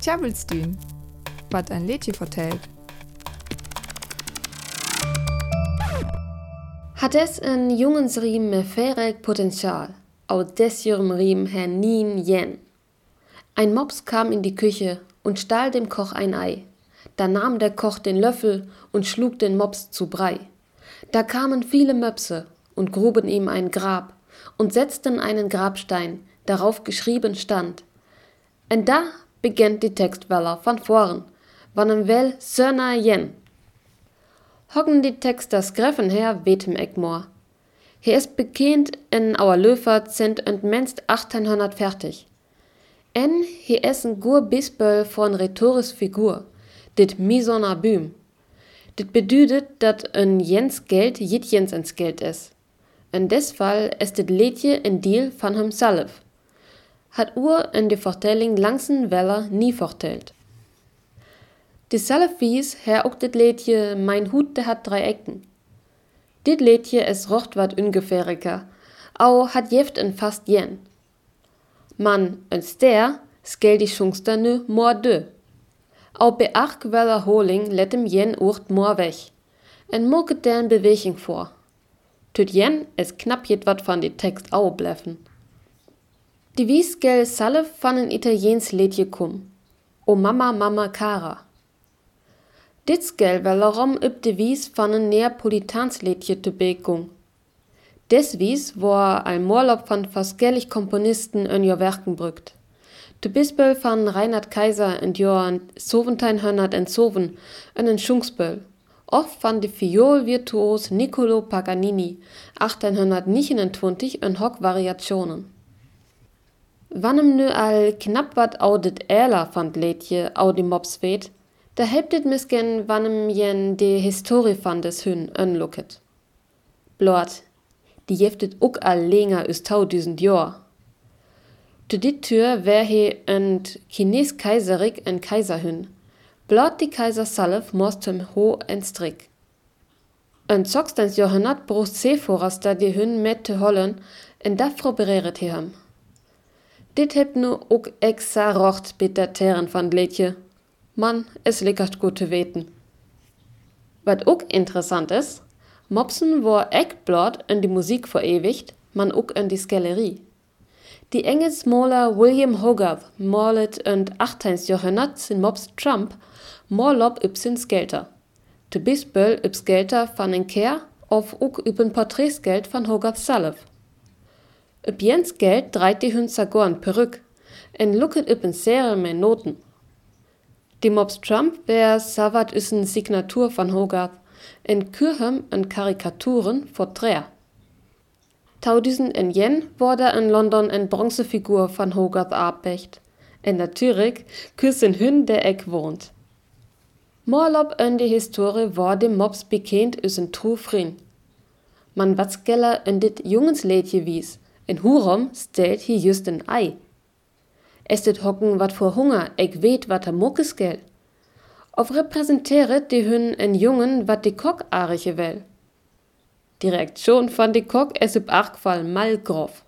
Tjabelstün, wat ein Lädchen vertellt. Hat es ein Jungensriem mit fähig Potenzial, aus des Riem Herr Nien Jen. Ein Mops kam in die Küche und stahl dem Koch ein Ei. Da nahm der Koch den Löffel und schlug den Mops zu Brei. Da kamen viele Möpse und gruben ihm ein Grab und setzten einen Grabstein, darauf geschrieben stand. Und da beginnt die Textweller von vorn, wann will Söna jen. Hocken die Texter Greffen her wetem Eckmoor. Hier ist bekannt in our Löfer sind und menst 1800 fertig. En hier ist ein gur Bispel von rhetoris Figur, dit misona Bühm. Dit bedeutet, dat ein Jens Geld jit Jens ins Geld is. In des Fall ist dit Liedje ein Deal von himself. Hat Uhr in de Vertelling langsen Weller nie vertellt. Dieselbe wies her ook dit Liedje Mein Hut, der hat drei Ecken. Dit Liedje is rocht wat ungefähriger, au hat jeft in fast jen. Man, en ster, skel die Schungster nu mor dö. Au beach weller holing let hem jen ucht mor weg. En moket der in Beweging vor. Tüt jen es knapp jet wat van die Text au bleffen. Die wies gel salle een Italiens Liedje kum. O Mama Mama Cara. Dit gel wellerom üb de wies een Neapolitans Liedje te begung. Des wies war ein Morlob van faskellig Komponisten in jo Werken brückt. De Bispel van Reinhard Kaiser in Johann 1707 einen Schungsböll. Oft van de Fiol-Virtuos Niccolo Paganini 1829 in Hock Variationen. Wannem nu al knapp wat au dit Äler van Lädje au die Mops weet, da helpt dit misken wannem jen de Historie van des Hün önlucket. Blort, die jeftet ook al länger üs tausend Jahr. Zu dit Tür wär he ent Chines Kaiserik en Kaiserhün. Blot die Kaiser Salef mostem ho en Strick. En 16. Jahrhundert brucht Seeforraster die Hün met te hollen en dafro bereret hem. Dit hebt nu ook exa rocht bitter Terren van Lädje. Mann, es lickert gut te weten. Wat ook interessant is, Mopsen war Eckblot in die Musik verewigt, man ook in die Skellerie. Die Engelsmaler William Hogarth malet in 18. Jahrhundert sin Mops Trump Morlob übsin Skelter. De Bisböll üb Skelter van en Kehr auf ook üben Porträtsgeld van Hogarth salf. Üb Jens Geld dreit die Hünzer gorn Perück, en lucket üben Serel mehr Noten. Die Mops Trump wär savat üsen Signatur van Hogarth, en Kürhem en Karikaturen Porträt. Tausend en jen wurde in London en Bronzefigur van Hogarth abbecht. En natuurlijk küssen hun der Eck wohnt. Morlob in die Historie war dem Mops bekend is en Trufrin. Man watskeller in dit Jungenslädje wies, in Hurom stellt hi just ein Ei. Es dit hocken wat vor Hunger, eck weet wat er muckes gel. Auf repräsentieret die Hün en Jungen wat die Kock-Ariche well. Die Reaktion von die Kock es üb Achqual mal grof.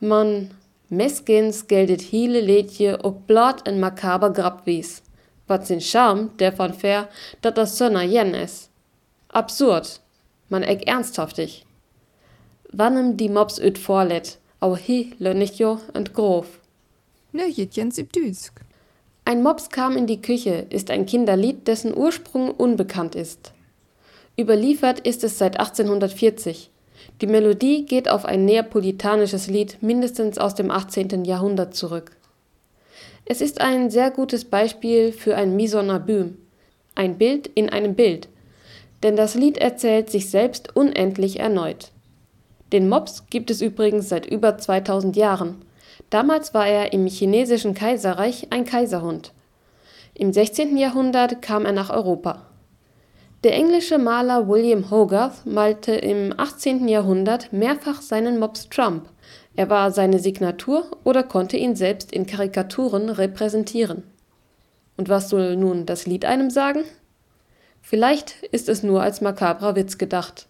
Man, meskens geldet hiele Lädje ob blot en makaber Grab wies. Wat sin Charme, der von fair, dat das Sönner jen is. Absurd, man eck ernsthaftig. Wannem die Mops üt vorlet, au hi lönnig jo und grof. Ne, Jens Düsk. Ein Mops kam in die Küche ist ein Kinderlied, dessen Ursprung unbekannt ist. Überliefert ist es seit 1840. Die Melodie geht auf ein neapolitanisches Lied mindestens aus dem 18. Jahrhundert zurück. Es ist ein sehr gutes Beispiel für ein Misonabüm, ein Bild in einem Bild, denn das Lied erzählt sich selbst unendlich erneut. Den Mops gibt es übrigens seit über 2000 Jahren. Damals war er im chinesischen Kaiserreich ein Kaiserhund. Im 16. Jahrhundert kam er nach Europa. Der englische Maler William Hogarth malte im 18. Jahrhundert mehrfach seinen Mops Trump. Er war seine Signatur oder konnte ihn selbst in Karikaturen repräsentieren. Und was soll nun das Lied einem sagen? Vielleicht ist es nur als makabrer Witz gedacht.